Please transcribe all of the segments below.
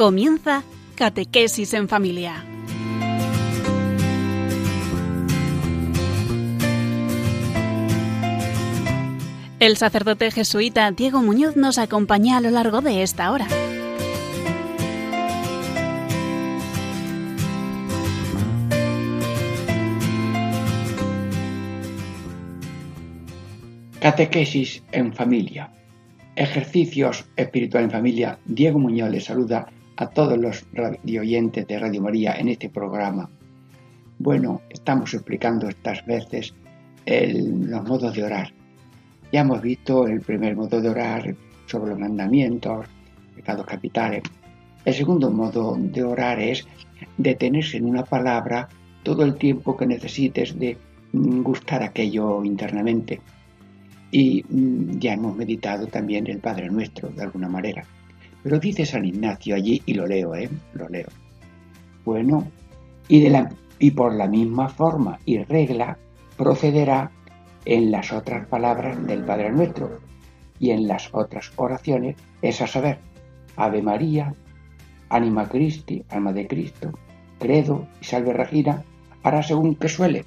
Comienza Catequesis en Familia. El sacerdote jesuita Diego Muñoz nos acompaña a lo largo de esta hora. Catequesis en familia. Ejercicios espiritual en familia. Diego Muñoz le saluda a todos los radio oyentes de Radio María en este programa. Bueno, estamos explicando estas veces los modos de orar. Ya hemos visto el primer modo de orar sobre los mandamientos, pecados capitales. El segundo modo de orar es detenerse en una palabra todo el tiempo que necesites de gustar aquello internamente. Y mm, ya hemos meditado también el Padre Nuestro, de alguna manera. Pero dice San Ignacio allí, y lo leo, ¿eh? Lo leo. Bueno, y, de la, y por la misma forma y regla procederá en las otras palabras del Padre Nuestro y en las otras oraciones, es a saber, Ave María, Anima Christi, Alma de Cristo, Credo y Salve Regina, hará según que suele.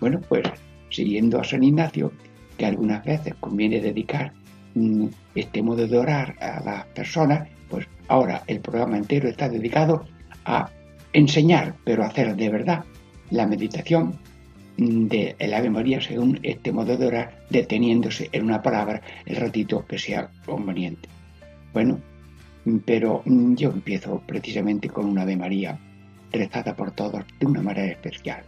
Bueno, pues siguiendo a San Ignacio, que algunas veces conviene dedicar mm, este modo de orar a las personas, pues ahora el programa entero está dedicado a enseñar, pero hacer de verdad la meditación de Ave María según este modo de orar, deteniéndose en una palabra el ratito que sea conveniente. Bueno, pero yo empiezo precisamente con una Ave María rezada por todos de una manera especial.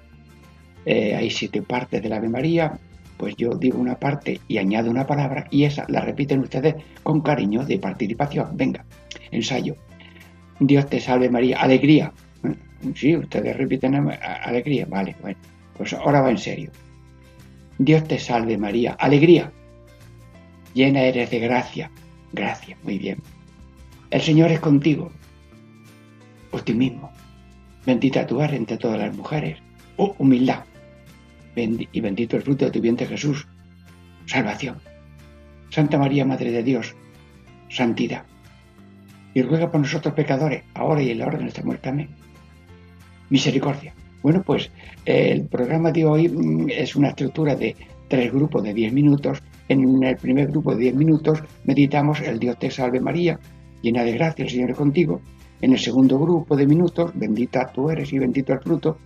Eh, hay siete partes de la Ave María, pues yo digo una parte y añado una palabra y esa la repiten ustedes con cariño de participación. Venga, ensayo. Dios te salve María. Alegría. Sí, ustedes repiten alegría. Vale, bueno. Pues ahora va en serio. Dios te salve María. Alegría. Llena eres de gracia. Gracia, muy bien. El Señor es contigo. Optimismo. Bendita tú eres entre todas las mujeres. Oh, humildad y bendito el fruto de tu vientre Jesús. Salvación. Santa María, Madre de Dios, santidad. Y ruega por nosotros pecadores, ahora y en la hora de nuestra muerte. Amén. Misericordia. Bueno, pues el programa de hoy mm, es una estructura de tres grupos de diez minutos. En el primer grupo de diez minutos meditamos el Dios te salve María, llena de gracia, el Señor es contigo. En el segundo grupo de minutos, bendita tú eres y bendito el fruto.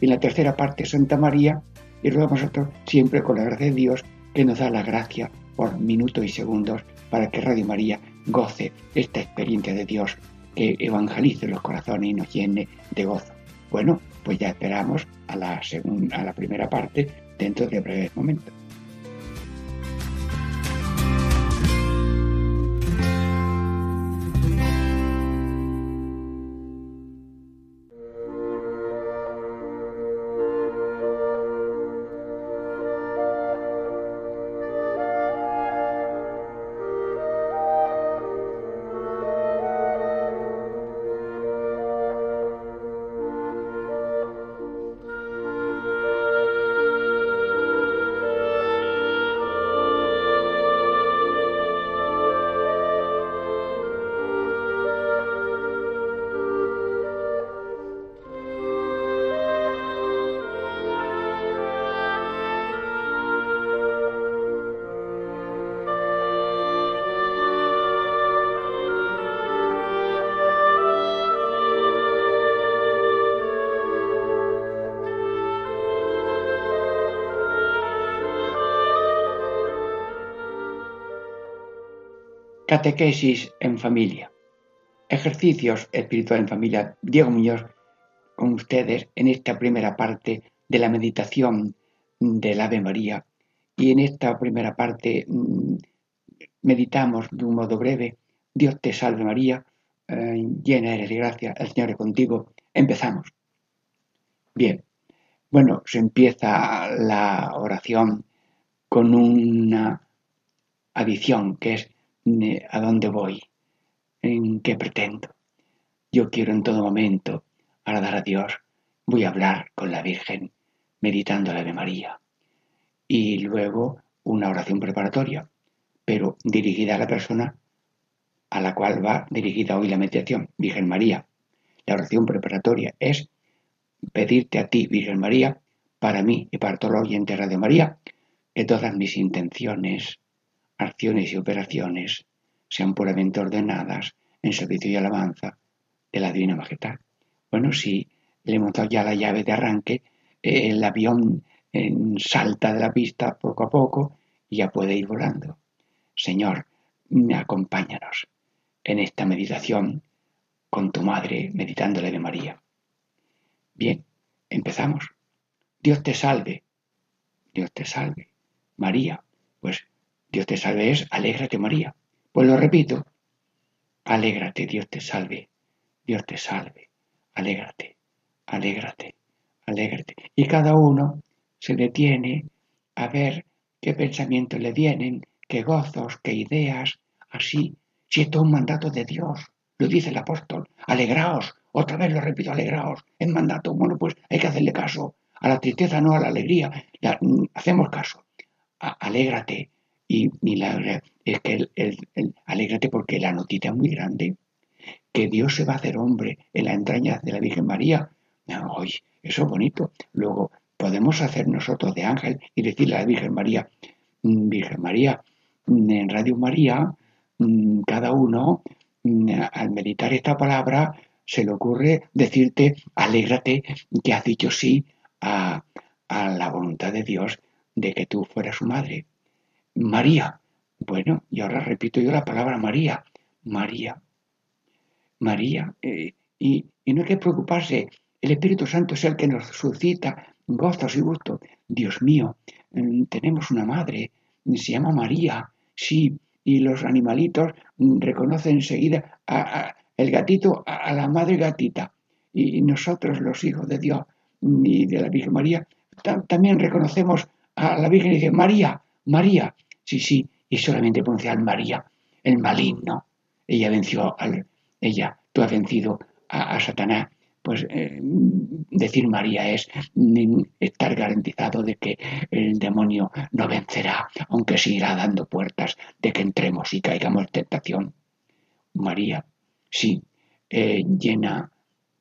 Y en la tercera parte, Santa María, y ruego a nosotros siempre con la gracia de Dios que nos da la gracia por minutos y segundos para que Radio María goce esta experiencia de Dios que evangelice los corazones y nos llene de gozo. Bueno, pues ya esperamos a la, segunda, a la primera parte dentro de breves momentos. Catequesis en familia. Ejercicios espirituales en familia. Diego Muñoz con ustedes en esta primera parte de la meditación del Ave María. Y en esta primera parte mm, meditamos de un modo breve. Dios te salve María, eh, llena eres de gracia, el Señor es contigo. Empezamos. Bien, bueno, se empieza la oración con una adición que es a dónde voy, en qué pretendo. Yo quiero en todo momento agradar a Dios. Voy a hablar con la Virgen, meditando la Ave María. Y luego una oración preparatoria, pero dirigida a la persona a la cual va dirigida hoy la meditación, Virgen María. La oración preparatoria es pedirte a ti, Virgen María, para mí y para todos los oyentes de María, que todas mis intenciones, acciones y operaciones sean puramente ordenadas en servicio y alabanza de la Divina Majestad. Bueno, si le hemos dado ya la llave de arranque, eh, el avión salta de la pista poco a poco y ya puede ir volando. Señor, acompáñanos en esta meditación con tu madre meditándole de María. Bien, empezamos. Dios te salve. Dios te salve. María. Pues Dios te salve es alégrate María. Pues lo repito. Alégrate, Dios te salve. Dios te salve. Alégrate, alégrate, alégrate. Y cada uno se detiene a ver qué pensamientos le vienen, qué gozos, qué ideas, así. Si esto es un mandato de Dios, lo dice el apóstol. Alegraos, otra vez lo repito, alegraos. Es mandato. Bueno, pues hay que hacerle caso. A la tristeza, no a la alegría. hacemos caso. alégrate. Y, es que el, alégrate porque la noticia es muy grande. Que Dios se va a hacer hombre en la entraña de la Virgen María. Oye, eso es bonito. Luego, podemos hacer nosotros de ángel y decirle a la Virgen María, mm, Virgen María, mm, en Radio María, mm, cada uno, al meditar esta palabra, se le ocurre decirte, alégrate que has dicho sí a, la voluntad de Dios de que tú fueras su madre. María. Bueno, y ahora repito yo la palabra María. María. María. Eh, y, no hay que preocuparse. El Espíritu Santo es el que nos suscita gozos y gustos. Dios mío, mm, tenemos una madre, se llama María. Sí, y los animalitos mm, reconocen enseguida a, el gatito a, la madre gatita. Y nosotros, los hijos de Dios y de la Virgen María, también reconocemos a la Virgen y dice, María, María. Sí, sí, y solamente pronunciar María, el maligno. Ella venció al, ella, tú has vencido a, Satanás. Pues eh, decir María es mm, estar garantizado de que el demonio no vencerá, aunque seguirá dando puertas de que entremos y caigamos en tentación. María, Sí, eh, llena,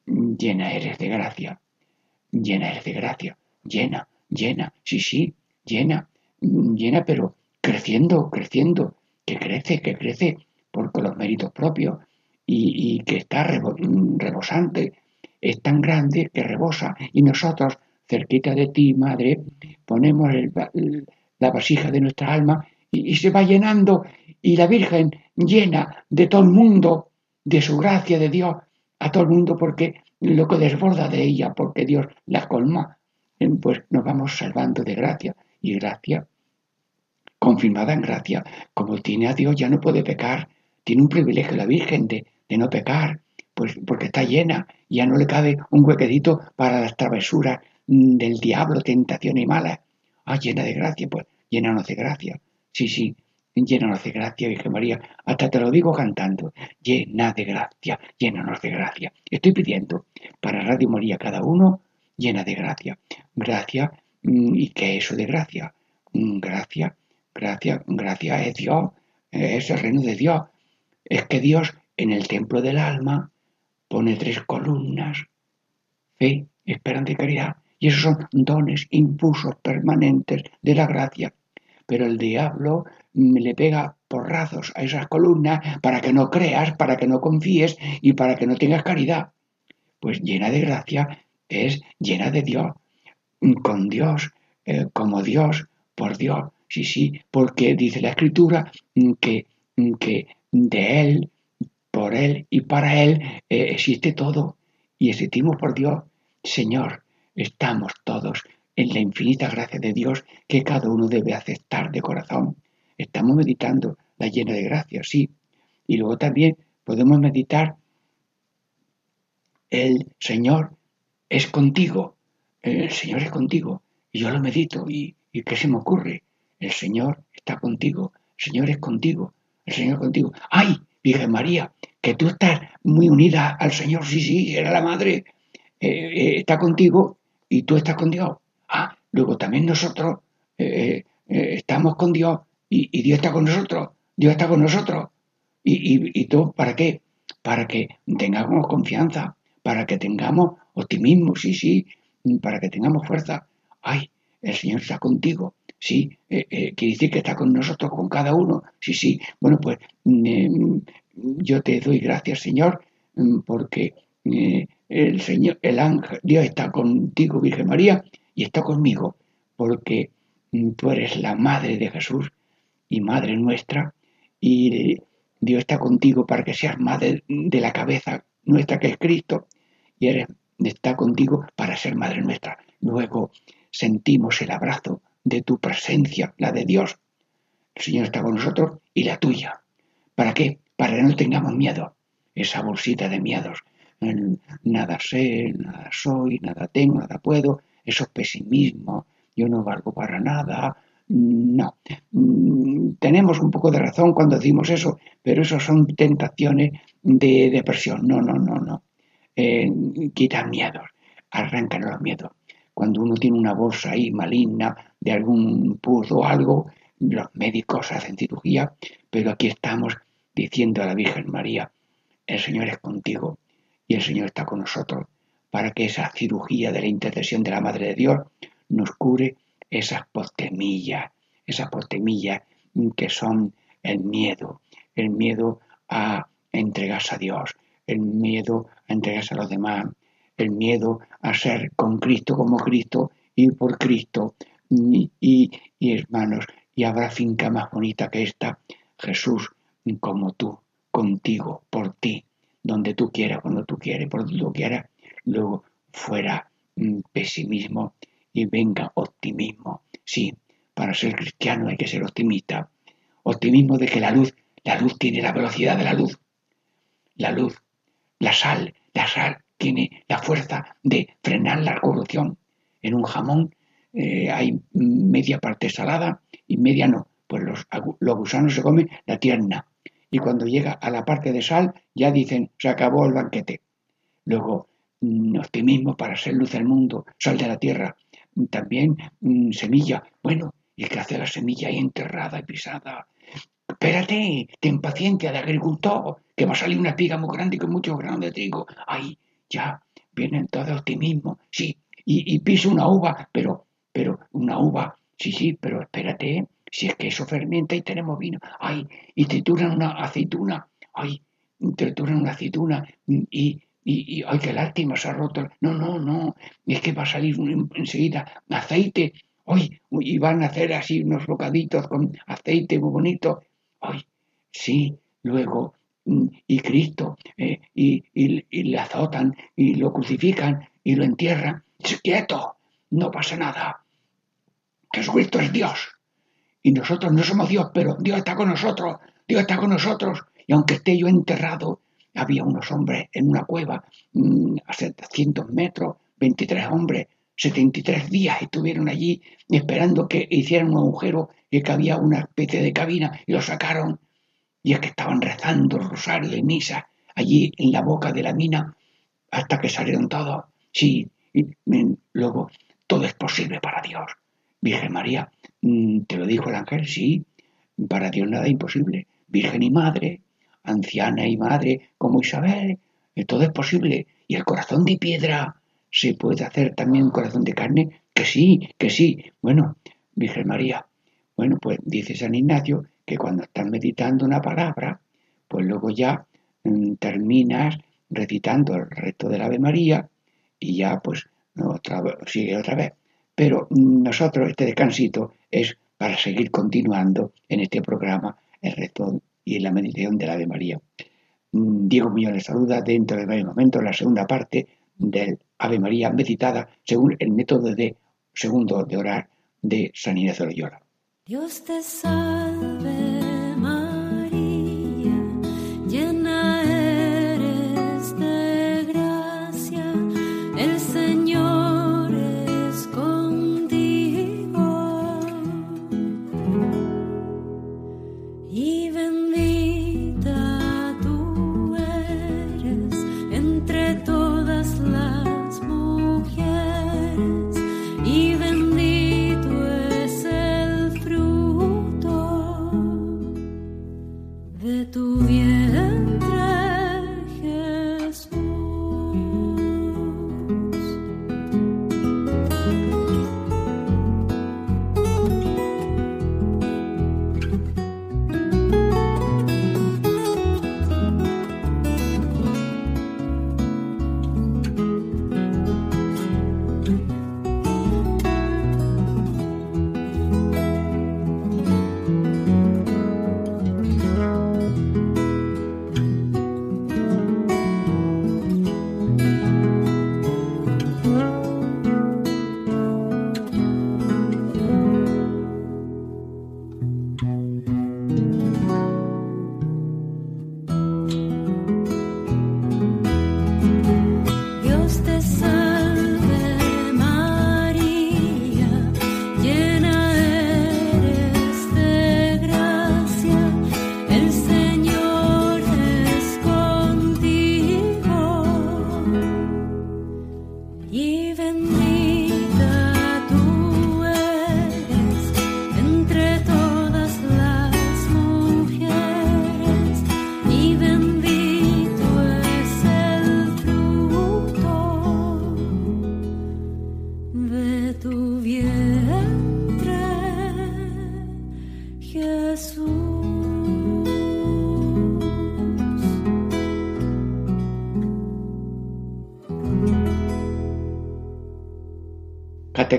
llena eres de gracia, llena eres de gracia, llena, llena, sí, sí, llena, llena, pero creciendo, creciendo, que crece, que crece por los méritos propios y, que está rebosante, es tan grande que rebosa y nosotros, cerquita de ti, Madre, ponemos la vasija de nuestra alma y, y se va llenando y la Virgen llena de todo el mundo de su gracia de Dios a todo el mundo porque lo que desborda de ella, porque Dios la colma, pues nos vamos salvando de gracia. Y gracia, confirmada en gracia, como tiene a Dios, ya no puede pecar. Tiene un privilegio la Virgen de, no pecar, pues porque está llena, ya no le cabe un huequedito para las travesuras mm, del diablo, tentación y mala. Ah, llena de gracia, pues llénanos de gracia. Sí, sí, Llénanos de gracia, Virgen María. Hasta te lo digo cantando. Llena de gracia, llénanos de gracia. Estoy pidiendo para Radio María cada uno, llena de gracia. Gracia, mm, ¿y qué es eso de gracia? Mm, gracia, gracia, gracia es Dios, es el reino de Dios. Es que Dios en el templo del alma pone tres columnas. Fe, esperanza y caridad. Y esos son dones, impulsos permanentes de la gracia. Pero el diablo le pega porrazos a esas columnas para que no creas, para que no confíes y para que no tengas caridad. Pues llena de gracia es llena de Dios, con Dios, eh, como Dios, por Dios. Sí, sí, porque dice la Escritura que, que de Él, por Él y para Él eh, existe todo. Y existimos por Dios. Señor, estamos todos en la infinita gracia de Dios que cada uno debe aceptar de corazón. Estamos meditando la llena de gracia, sí. Y luego también podemos meditar el Señor es contigo, el Señor es contigo. Y yo lo medito y, ¿qué se me ocurre? El Señor está contigo, el Señor es contigo, el Señor contigo. ¡Ay, Virgen María, que tú estás muy unida al Señor! Sí, sí, era la madre, eh, eh, está contigo y tú estás con Dios. Ah, luego también nosotros eh, estamos con Dios y, Dios está con nosotros, Dios está con nosotros. ¿Y, y, todo para qué? Para que tengamos confianza, para que tengamos optimismo, sí, sí, para que tengamos fuerza. Ay, el Señor está contigo. Sí, eh, eh, quiere decir que está con nosotros, con cada uno. Sí, sí. Bueno, pues mm, yo te doy gracias, Señor, mm, porque el Señor, el ángel, Dios está contigo, Virgen María, y está conmigo, porque mm, tú eres la madre de Jesús y madre nuestra, y Dios está contigo para que seas madre de la cabeza nuestra que es Cristo, y eres, está contigo para ser madre nuestra. Luego sentimos el abrazo de tu presencia, la de Dios. El Señor está con nosotros y la tuya. ¿Para qué? Para que no tengamos miedo, esa bolsita de miedos, nada sé, nada soy, nada tengo, nada puedo, eso es pesimismo, yo no valgo para nada. No, mm, tenemos un poco de razón cuando decimos eso, pero eso son tentaciones de depresión. No, no, no, no. Eh, quita miedos, arrancan los miedos. Cuando uno tiene una bolsa ahí maligna de algún pus o algo, los médicos hacen cirugía, pero aquí estamos diciendo a la Virgen María, el Señor es contigo, y el Señor está con nosotros para que esa cirugía de la intercesión de la Madre de Dios nos cure esas postemillas, esas postemillas que son el miedo, el miedo a entregarse a Dios, el miedo a entregarse a los demás, el miedo a ser con Cristo como Cristo y por Cristo. Y, hermanos, y habrá finca más bonita que esta, Jesús como tú, contigo, por ti, donde tú quieras, cuando tú quieras, por donde tú quieras, luego fuera mm, pesimismo y venga optimismo. Sí, para ser cristiano hay que ser optimista. Optimismo de que la luz, la luz tiene la velocidad de la luz. La luz, la sal, la sal tiene la fuerza de frenar la corrupción. En un jamón eh, hay media parte salada y media no. Pues los, gusanos se comen la tierna y cuando llega a la parte de sal ya dicen se acabó el banquete. Luego, mm, optimismo para ser luz del mundo, sal de la tierra, también mm, semilla. Bueno, ¿y qué hace la semilla ahí enterrada y pisada? Espérate, ten paciencia de agricultor, que va a salir una espiga muy grande con muchos granos de trigo. Ahí, ya, vienen todo optimismo. Sí, y piso una uva, pero, pero una uva, sí, sí, pero espérate, si es que eso fermenta y tenemos vino, ay, y trituran una aceituna, ay, trituran una aceituna y, y, ay, qué lástima, se ha roto. No, no, no, es que va a salir enseguida aceite, ay, y van a hacer así unos bocaditos con aceite muy bonito, ay, sí, luego, mm, y Cristo, eh, y, y, le azotan, y lo crucifican, y lo entierran. Quieto, no pasa nada. Jesucristo es Dios. Y nosotros no somos Dios, pero Dios está con nosotros, Dios está con nosotros. Y aunque esté yo enterrado, había unos hombres en una cueva mm, a 700 metros, 23 hombres, 73 días estuvieron allí esperando que hicieran un agujero y que había una especie de cabina y lo sacaron. Y es que estaban rezando rosario y misa allí en la boca de la mina hasta que salieron todos. Sí, y mm, luego todo es posible para Dios. Virgen María, mm, ¿te lo dijo el ángel? Sí, para Dios nada imposible. Virgen y madre, anciana y madre como Isabel, todo es posible. Y el corazón de piedra, ¿se puede hacer también corazón de carne? Que sí, que sí. Bueno, Virgen María, bueno, pues dice San Ignacio que cuando estás meditando una palabra, pues luego ya mm, terminas recitando el resto del Ave María y ya pues otra, sigue otra vez. Pero nosotros, este descansito, es para seguir continuando en este programa el resto y en la meditación de la Ave María. Mm, Diego Muñoz les saluda dentro de varios momentos la segunda parte del Ave María meditada según el método de segundo de orar de San Inés de Loyola. Dios te salve.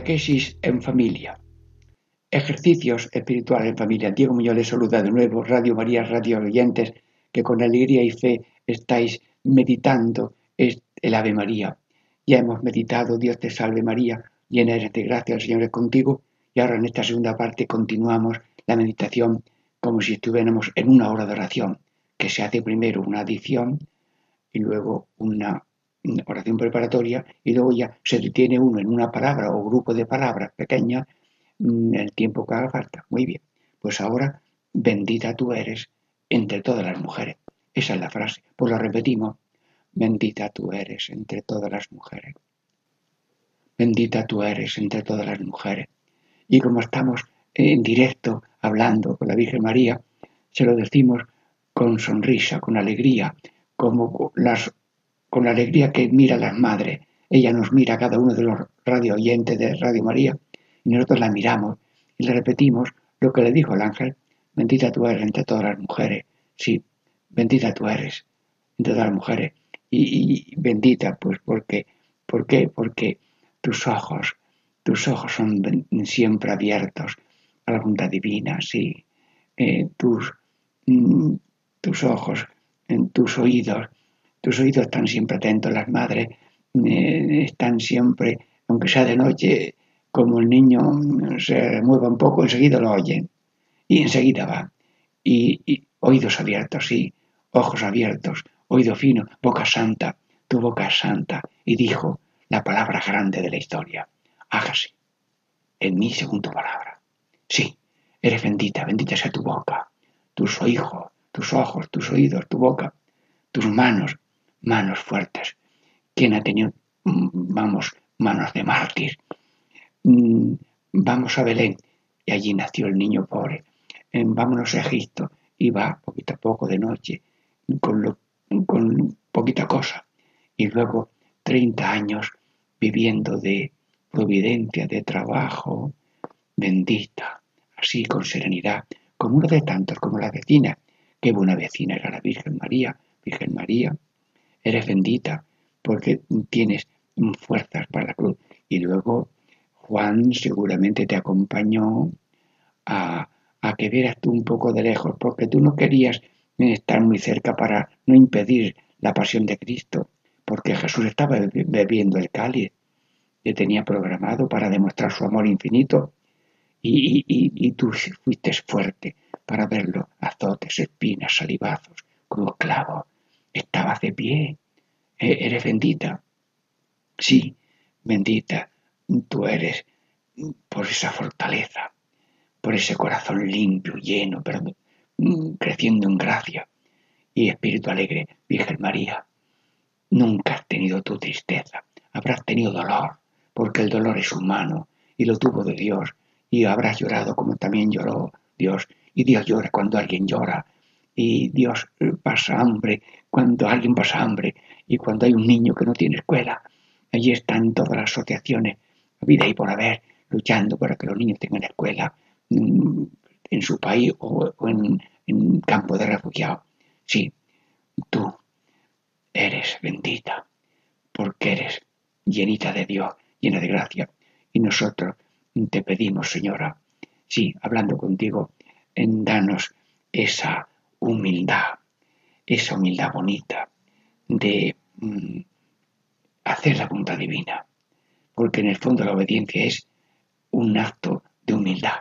Catequesis en familia. Ejercicios espirituales en familia. Diego Muñoz les saluda de nuevo, Radio María, Radio Oyentes, que con alegría y fe estáis meditando el Ave María. Ya hemos meditado, Dios te salve María, llena eres de gracia, el Señor es contigo. Y ahora en esta segunda parte continuamos la meditación como si estuviéramos en una hora de oración, que se hace primero una adición y luego una oración preparatoria y luego ya se detiene uno en una palabra o grupo de palabras pequeñas mm, el tiempo que haga falta. Muy bien. Pues ahora, bendita tú eres entre todas las mujeres. Esa es la frase. Pues lo repetimos. Bendita tú eres entre todas las mujeres. Bendita tú eres entre todas las mujeres. Y como estamos en directo hablando con la Virgen María, se lo decimos con sonrisa, con alegría, como las con la alegría que mira las madres. Ella nos mira cada uno de los radio oyentes de Radio María y nosotros la miramos y le repetimos lo que le dijo el ángel. Bendita tú eres entre todas las mujeres. Sí, bendita tú eres entre todas las mujeres. Y, bendita, pues porque, ¿por qué? Porque tus ojos, tus ojos son siempre abiertos a la voluntad divina, sí. Eh, tus, mm, tus ojos, en tus oídos, tus oídos están siempre atentos, las madres eh, están siempre, aunque sea de noche, como el niño se mueva un poco, enseguida lo oyen. Y enseguida va. Y, oídos abiertos, sí, ojos abiertos, oído fino, boca santa, tu boca santa. Y dijo la palabra grande de la historia, hágase en mí según tu palabra. Sí, eres bendita, bendita sea tu boca, tus tus ojos, tus oídos, tu boca, tus manos, manos fuertes. ¿Quién ha tenido, mm, vamos, manos de mártir? Mm, vamos a Belén y allí nació el niño pobre. Vámonos a Egipto y va poquito a poco de noche con, con poquita cosa. Y luego 30 años viviendo de providencia, de trabajo, bendita, así con serenidad, como uno de tantos, como la vecina. Qué buena vecina era la Virgen María, Virgen María, eres bendita porque tienes fuerzas para la cruz. Y luego Juan seguramente te acompañó a, que vieras tú un poco de lejos, porque tú no querías estar muy cerca para no impedir la pasión de Cristo, porque Jesús estaba bebiendo el cáliz que tenía programado para demostrar su amor infinito y, y tú fuiste fuerte para verlo, azotes, espinas, salivazos, cruz, clavo, estabas de pie. E-, eres bendita. Sí, bendita tú eres por esa fortaleza, por ese corazón limpio, lleno, pero mm, creciendo en gracia y espíritu alegre, Virgen María. Nunca has tenido tu tristeza, habrás tenido dolor, porque el dolor es humano y lo tuvo de Dios, y habrás llorado como también lloró Dios, y Dios llora cuando alguien llora, y Dios pasa hambre cuando alguien pasa hambre y cuando hay un niño que no tiene escuela. Allí están todas las asociaciones, vida y por haber, luchando para que los niños tengan escuela mm, en su país o, en, campo de refugiados. Sí, tú eres bendita porque eres llenita de Dios, llena de gracia. Y nosotros te pedimos, Señora, sí, hablando contigo, danos esa humildad, esa humildad bonita de mm, hacer la voluntad divina, porque en el fondo la obediencia es un acto de humildad.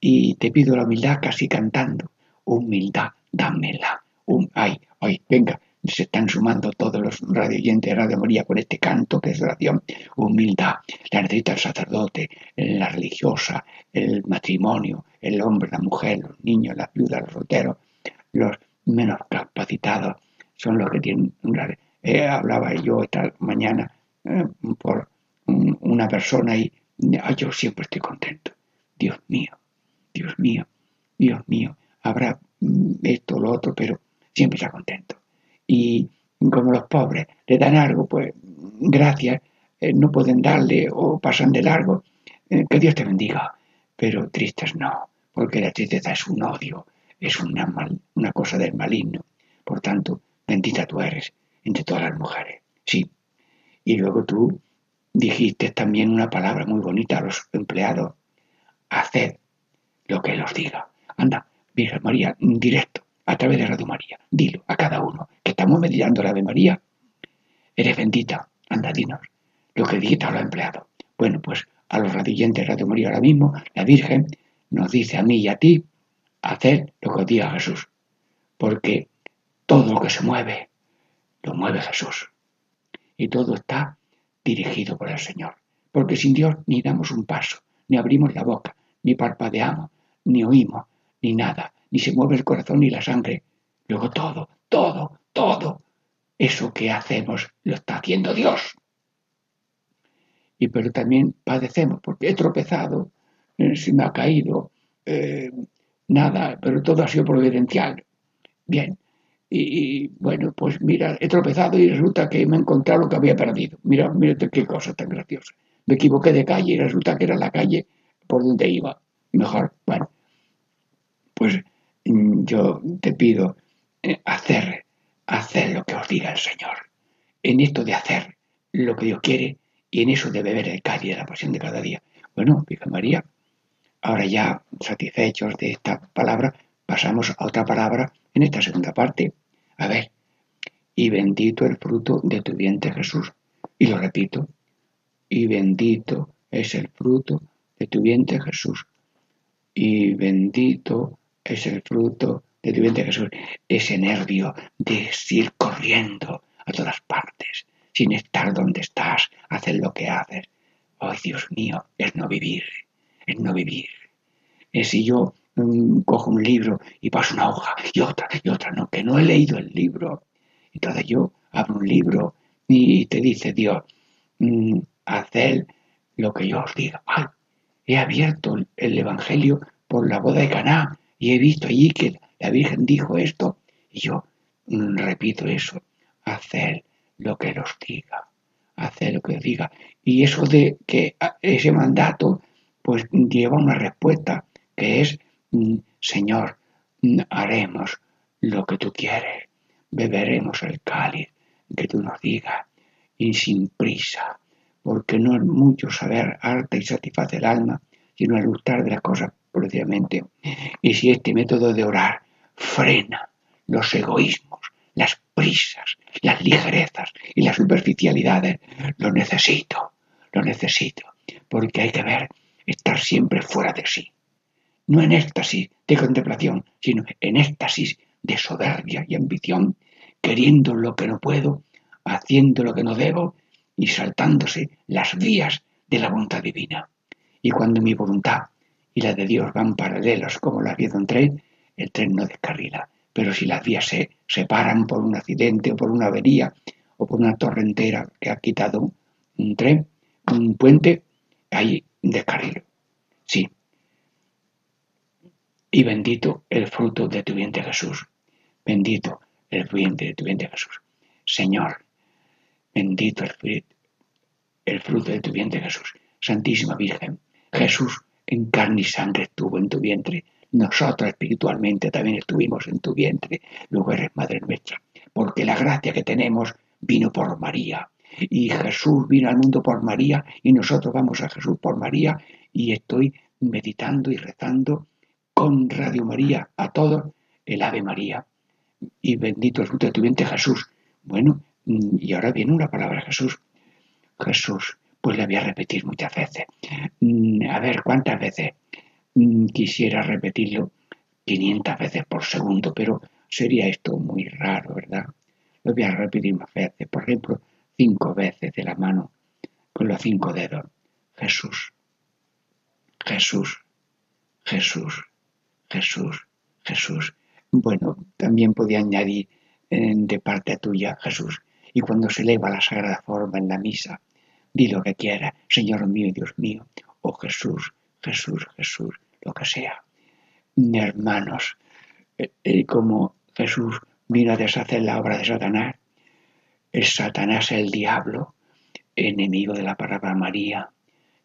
Y te pido la humildad casi cantando, humildad, dámela. ay, ay, venga, se están sumando todos los radioyentes de Radio María con este canto que es oración, humildad, la necesita el sacerdote, la religiosa, el matrimonio, el hombre, la mujer, los niños, las viudas, los solteros, los menos capacitados son los que tienen eh, hablaba yo esta mañana eh, por una persona y yo siempre estoy contento. Dios mío, Dios mío, Dios mío, habrá mm, esto o lo otro, pero siempre está contento. Y como los pobres le dan algo, pues gracias, eh, no pueden darle o pasan de largo, que Dios te bendiga. Pero tristes no, porque la tristeza es un odio, es una, una cosa del maligno. Por tanto, bendita tú eres entre todas las mujeres. Sí. Y luego tú dijiste también una palabra muy bonita a los empleados. Haced lo que Él os diga. Anda, Virgen María, directo, a través de Radio María. Dilo a cada uno que estamos meditando la Ave María. Eres bendita. Anda, dinos lo que dijiste a los empleados. Bueno, pues a los radiyentes de Radio María ahora mismo, la Virgen nos dice a mí y a ti, hacer lo que diga Jesús. Porque todo lo que se mueve, lo mueve Jesús. Y todo está dirigido por el Señor. Porque sin Dios ni damos un paso, ni abrimos la boca, ni parpadeamos, ni oímos, ni nada, ni se mueve el corazón ni la sangre. Luego todo, todo, todo, eso que hacemos lo está haciendo Dios. Y pero también padecemos, porque he tropezado, eh, se me ha caído, eh, nada, pero todo ha sido providencial. Bien, y, bueno, pues mira, he tropezado y resulta que me he encontrado lo que había perdido. Mira, mira qué cosa tan graciosa. Me equivoqué de calle y resulta que era la calle por donde iba. Mejor, bueno, pues mm, yo te pido eh, hacer, hacer lo que os diga el Señor. En esto de hacer lo que Dios quiere y en eso de beber el cáliz de la pasión de cada día. Bueno, Virgen María, ahora ya satisfechos de esta palabra, pasamos a otra palabra en esta segunda parte. A ver, y bendito el fruto de tu vientre Jesús. Y lo repito, y bendito es el fruto de tu vientre Jesús. Y bendito es el fruto de tu vientre Jesús. Ese nervio de ir corriendo a todas partes, sin estar donde estás, hacer lo que haces. Ay, Dios mío, es no vivir, no vivir. Es si yo cojo un libro y paso una hoja y otra y otra, no, que no he leído el libro. Entonces yo abro un libro y te dice Dios, mm, haced lo que yo os diga. he abierto el Evangelio por la boda de Caná y he visto allí que la Virgen dijo esto y yo mm, repito eso, hacer lo que os diga, hacer lo que os diga. Y eso de que ese mandato pues lleva una respuesta que es Mm, Señor, mm, haremos lo que tú quieres, beberemos el cáliz que tú nos digas y sin prisa, porque no es mucho saber harta y satisface el alma, sino el gustar de las cosas precisamente. Y si este método de orar frena los egoísmos, las prisas, las ligerezas y las superficialidades, lo necesito, lo necesito, porque hay que ver estar siempre fuera de sí no en éxtasis de contemplación, sino en éxtasis de soberbia y ambición, queriendo lo que no puedo, haciendo lo que no debo y saltándose las vías de la voluntad divina. Y cuando mi voluntad y la de Dios van paralelas como las vías de un tren, el tren no descarrila. Pero si las vías se separan por un accidente o por una avería o por una torrentera que ha quitado un tren, un puente, hay descarrilo. Sí, y bendito el fruto de tu vientre Jesús. Bendito el vientre de tu vientre Jesús. Señor, bendito el, el fruto de tu vientre Jesús. Santísima Virgen, Jesús en carne y sangre estuvo en tu vientre. Nosotros espiritualmente también estuvimos en tu vientre. Luego eres Madre nuestra. Porque la gracia que tenemos vino por María. Y Jesús vino al mundo por María y nosotros vamos a Jesús por María. Y estoy meditando y rezando con Radio María a todos el Ave María. Y bendito el fruto de tu vientre Jesús. Bueno, y ahora viene una palabra Jesús. Jesús, pues la voy a repetir muchas veces. Mm, a ver, ¿cuántas veces? Mm, quisiera repetirlo 500 veces por segundo, pero sería esto muy raro, ¿verdad? Lo voy a repetir más veces. Por ejemplo, cinco veces de la mano con los cinco dedos. Jesús, Jesús, Jesús, Jesús, Jesús. Bueno, también podía añadir eh, de parte tuya, Jesús. Y cuando se eleva la sagrada forma en la misa, di lo que quiera, Señor mío y Dios mío, o Jesús, Jesús, Jesús, lo que sea. Hermanos, eh, eh, como Jesús vino a deshacer la obra de Satanás, es Satanás el diablo, enemigo de la palabra María,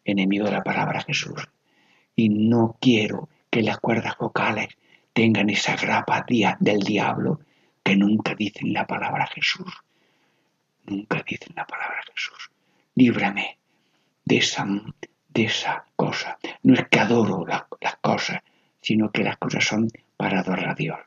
enemigo de la palabra Jesús. Y no quiero que las cuerdas vocales tengan esa grapa del diablo que nunca dicen la palabra Jesús. Nunca dicen la palabra Jesús. Líbrame de esa, de esa cosa. No es que adoro las cosas, sino que las cosas son para adorar a Dios.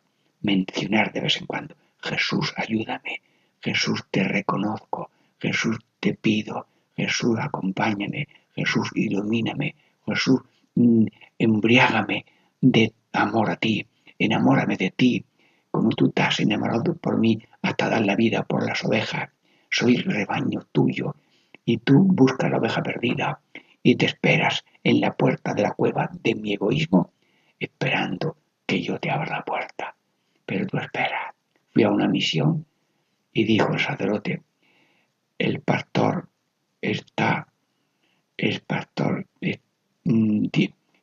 Mencionar de vez en cuando, Jesús, ayúdame, Jesús, te reconozco, Jesús, te pido, Jesús, acompáñame, Jesús, ilumíname, Jesús, mm, embriágame de amor a ti, enamórame de ti, como tú estás enamorado por mí hasta dar la vida por las ovejas. Soy rebaño tuyo y tú buscas la oveja perdida y te esperas en la puerta de la cueva de mi egoísmo, esperando que yo te abra la puerta. Pero tú esperas. Fui a una misión y dijo el sacerdote, el pastor está, el pastor, mm,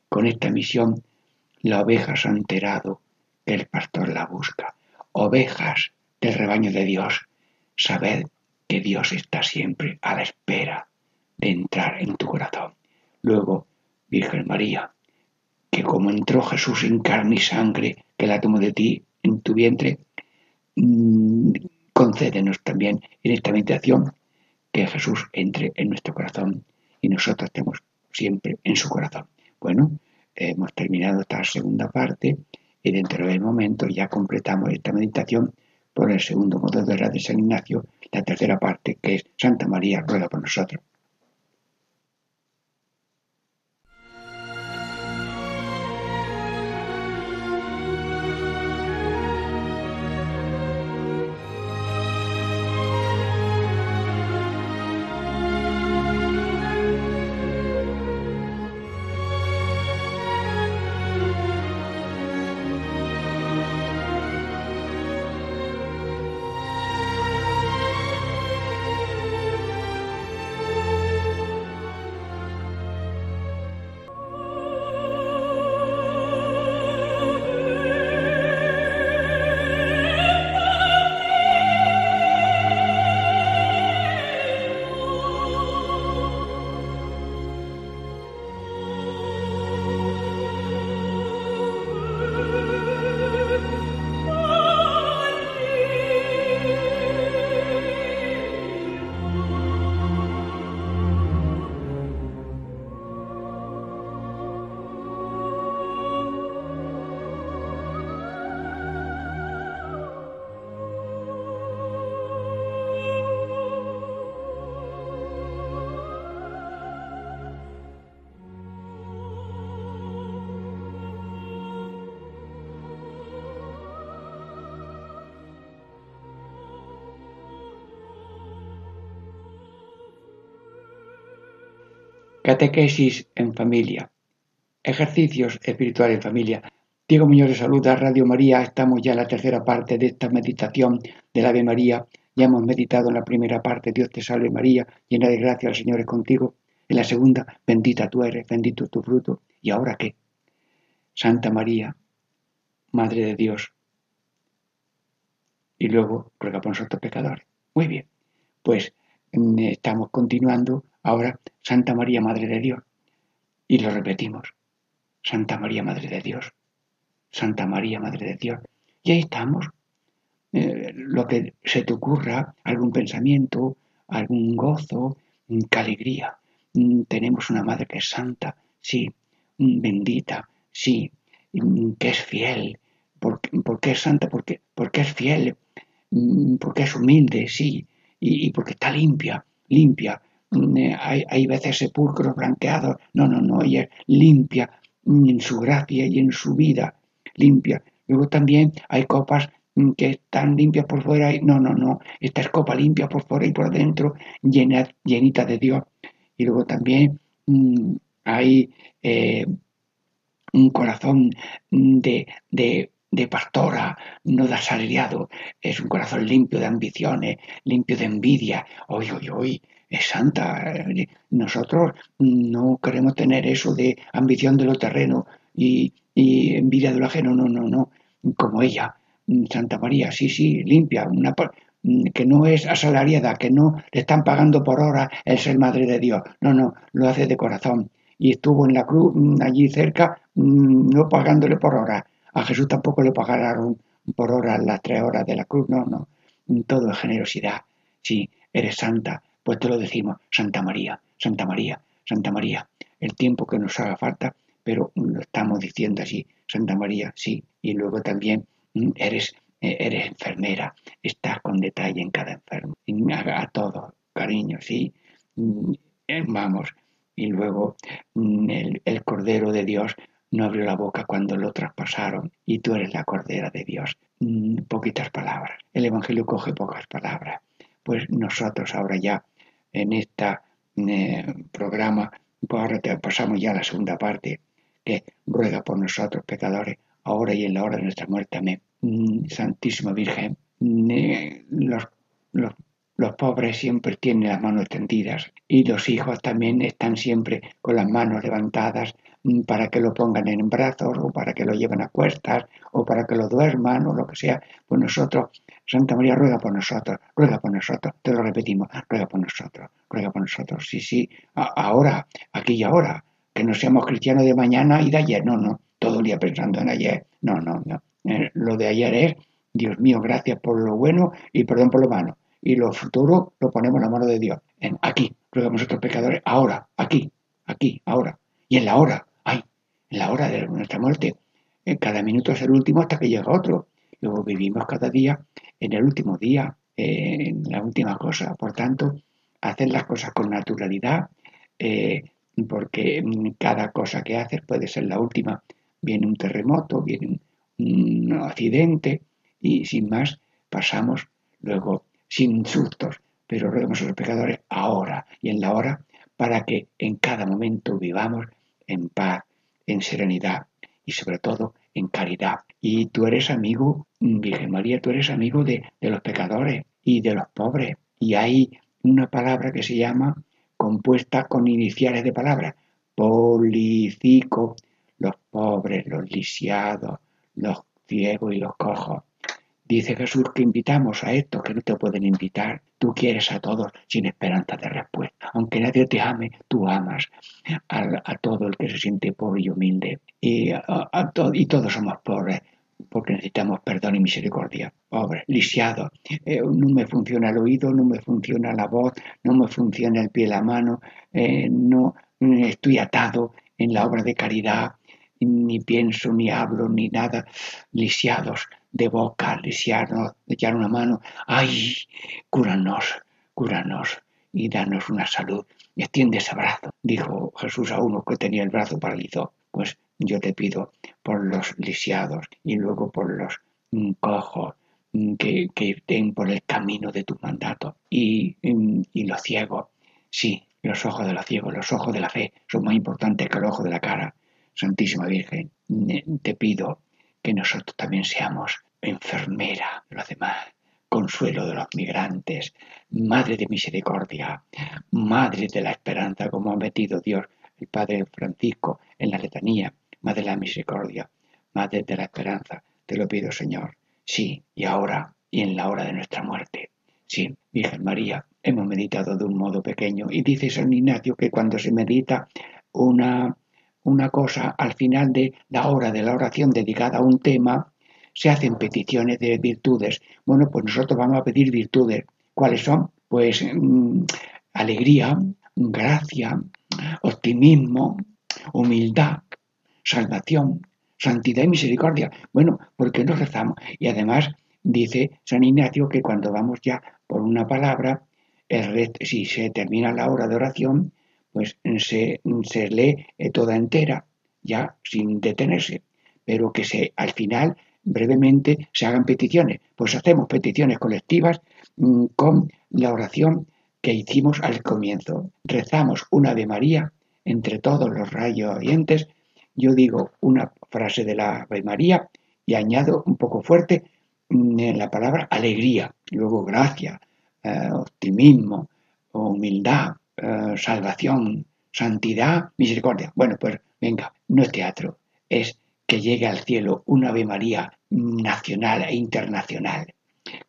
con esta misión, la oveja se ha enterado que el pastor la busca. Ovejas del rebaño de Dios, sabed que Dios está siempre a la espera de entrar en tu corazón. Luego, Virgen María, que como entró Jesús en carne y sangre, que la tomó de ti en tu vientre, concédenos también en esta meditación que Jesús entre en nuestro corazón y nosotros estemos siempre en su corazón. Bueno, hemos terminado esta segunda parte y dentro de momento ya completamos esta meditación por el segundo modo de la de San Ignacio, la tercera parte que es Santa María ruega por nosotros. Catequesis en familia. Ejercicios espirituales en familia. Diego Muñoz de saluda, Radio María. Estamos ya en la tercera parte de esta meditación del Ave María. Ya hemos meditado en la primera parte, Dios te salve María, llena de gracia, el Señor es contigo. En la segunda, bendita tú eres, bendito tu fruto. ¿Y ahora qué? Santa María, Madre de Dios. Y luego ruega por nosotros pecadores. Muy bien, pues estamos continuando ahora Santa María, Madre de Dios. Y lo repetimos. Santa María, Madre de Dios. Santa María, Madre de Dios. Y ahí estamos. Eh, lo que se te ocurra, algún pensamiento, algún gozo, mm, qué alegría. Mm, tenemos una Madre que es santa, sí, bendita, sí, que es fiel. ¿Por, qué es santa? Porque, porque es fiel, Mm, porque es humilde, sí, y, porque está limpia, limpia. Mm, eh, hay, hay, veces sepulcros blanqueados, no, no, no, ella es limpia mm, en su gracia y en su vida, limpia. Luego también hay copas que están limpias por fuera y no, no, no, esta es copa limpia por fuera y por dentro, llena, llenita de Dios. Y luego también hay eh, un corazón de, de de pastora, no de asalariado, es un corazón limpio de ambiciones, limpio de envidia. Hoy, hoy, hoy, es santa. Nosotros no queremos tener eso de ambición de lo terreno y, envidia de lo ajeno, no, no, no, como ella, Santa María, sí, sí, limpia, una, que no es asalariada, que no le están pagando por hora el ser madre de Dios, no, no, lo hace de corazón. Y estuvo en la cruz, allí cerca, no pagándole por hora, a Jesús tampoco le pagaron por hora las tres horas de la cruz, no, no. Todo es generosidad. Si eres santa, pues te lo decimos, Santa María, Santa María, Santa María. El tiempo que nos haga falta, pero lo estamos diciendo así, Santa María, sí. Y luego también mm, eres, eh, eres enfermera, estás con detalle en cada enfermo. A, todo, cariño, sí. Mm, eh, vamos. Y luego mm, el, el Cordero de Dios no abrió la boca cuando lo traspasaron y tú eres la Cordera de Dios. Mm, poquitas palabras. El Evangelio coge pocas palabras. Pues nosotros ahora ya en este programa, pues ahora te pasamos ya a la segunda parte, que ruega por nosotros pecadores, ahora y en la hora de nuestra muerte. Amén. Mm, Santísima Virgen, los, los, los pobres siempre tienen las manos extendidas y los hijos también están siempre con las manos levantadas Mm, para que lo pongan en brazos o para que lo lleven a cuestas o para que lo duerman o lo que sea, pues nosotros, Santa María ruega por nosotros, ruega por nosotros, te lo repetimos, ruega por nosotros, ruega por nosotros, sí, sí, ahora, aquí y ahora, que no seamos cristianos de mañana y de ayer, no, no, todo el día pensando en ayer, no, no, no, eh, lo de ayer es, Dios mío, gracias por lo bueno y perdón por lo malo, y lo futuro lo ponemos en la mano de Dios, en, aquí, ruega por nosotros pecadores, ahora, aquí, aquí, ahora, y en la hora, en la hora de nuestra muerte. En cada minuto es el último hasta que llega otro. Luego vivimos cada día en el último día, en la última cosa. Por tanto, hacer las cosas con naturalidad, eh, porque cada cosa que haces puede ser la última. Viene un terremoto, viene un, accidente y sin más pasamos luego sin sustos, pero roguemos a los pecadores ahora y en la hora para que en cada momento vivamos en paz, en serenidad y sobre todo en caridad. Y tú eres amigo, Virgen María, tú eres amigo de, los pecadores y de los pobres. Y hay una palabra que se llama compuesta con iniciales de palabras. Policico, los pobres, los lisiados, los ciegos y los cojos. Dice Jesús que invitamos a estos que no te pueden invitar. Tú quieres a todos sin esperanza de respuesta. Aunque nadie te ame, tú amas a, todo el que se siente pobre y humilde. Y, todos somos pobres porque necesitamos perdón y misericordia. Pobre, lisiado. Eh, no me funciona el oído, no me funciona la voz, no me funciona el pie la mano, eh, no estoy atado en la obra de caridad, ni pienso, ni hablo, ni nada, lisiados de boca, lisiarnos, echar una mano, ay, cúranos, cúranos y danos una salud. Extiende ese brazo, dijo Jesús a uno que tenía el brazo paralizado. Pues yo te pido por los lisiados y luego por los mm, cojos mm, que, que estén por el camino de tu mandato y, mm, y los ciegos. Sí, los ojos de los ciegos, los ojos de la fe son más importantes que el ojo de la cara. Santísima Virgen, te pido que nosotros también seamos enfermera de los demás, consuelo de los migrantes, madre de misericordia, madre de la esperanza, como ha metido Dios, el Padre Francisco, en la letanía, madre de la misericordia, madre de la esperanza, te lo pido, Señor. Sí, y ahora y en la hora de nuestra muerte. Sí, Virgen María, hemos meditado de un modo pequeño y dice San Ignacio que cuando se medita una, una cosa al final de la hora de la oración dedicada a un tema, se hacen peticiones de virtudes. Bueno, pues nosotros vamos a pedir virtudes. ¿Cuáles son? Pues mm, alegría, gracia, optimismo, humildad, salvación, santidad y misericordia. Bueno, ¿por qué no rezamos? Y además dice San Ignacio que cuando vamos ya por una palabra, si se termina la hora de oración, pues se, se lee eh, toda entera, ya sin detenerse, pero que se al final brevemente se hagan peticiones. Pues hacemos peticiones colectivas mm, con la oración que hicimos al comienzo. Rezamos una Ave María entre todos los rayos oyentes. Yo digo una frase de la Ave María y añado un poco fuerte mm, la palabra alegría, luego gracia, eh, optimismo, humildad, eh, salvación, santidad, misericordia. Bueno, pues venga, no es teatro, es que llegue al cielo una Ave María nacional e internacional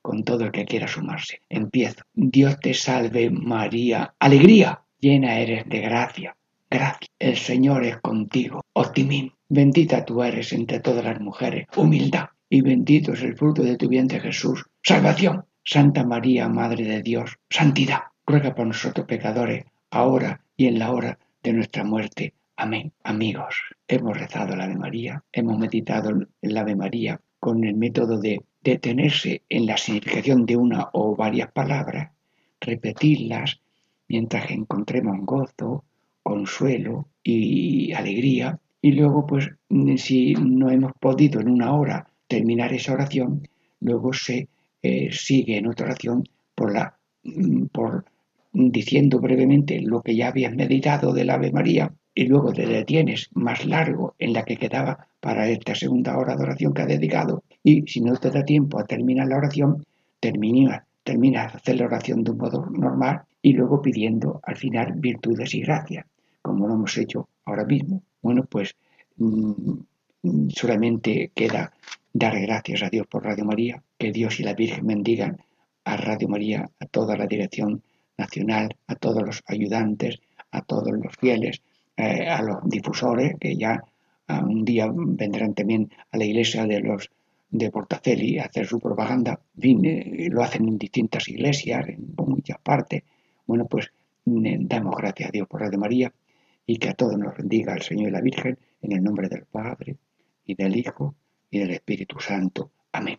con todo el que quiera sumarse. Empiezo. Dios te salve María. Alegría. Llena eres de gracia. Gracia. El Señor es contigo. Optimismo. Bendita tú eres entre todas las mujeres. Humildad. Y bendito es el fruto de tu vientre Jesús. Salvación. Santa María, Madre de Dios. Santidad. Ruega por nosotros pecadores, ahora y en la hora de nuestra muerte. Amén. Amigos, hemos rezado la Ave María, hemos meditado en la Ave María con el método de detenerse en la significación de una o varias palabras, repetirlas mientras encontremos gozo, consuelo y alegría. Y luego, pues, si no hemos podido en una hora terminar esa oración, luego se eh, sigue en otra oración por la mm, por diciendo brevemente lo que ya habías meditado del Ave María y luego te detienes más largo en la que quedaba para esta segunda hora de oración que ha dedicado y si no te da tiempo a terminar la oración, termina, terminas hacer la oración de un modo normal y luego pidiendo al final virtudes y gracias, como lo hemos hecho ahora mismo. Bueno, pues mm, solamente queda dar gracias a Dios por Radio María, que Dios y la Virgen bendigan a Radio María, a toda la dirección nacional, a todos los ayudantes, a todos los fieles, eh, a los difusores que ya un día vendrán también a la iglesia de los de Portaceli a hacer su propaganda, eh, lo hacen en distintas iglesias, en muchas partes. Bueno, pues damos gracias a Dios por la de María y que a todos nos bendiga el Señor y la Virgen en el nombre del Padre y del Hijo y del Espíritu Santo. Amén.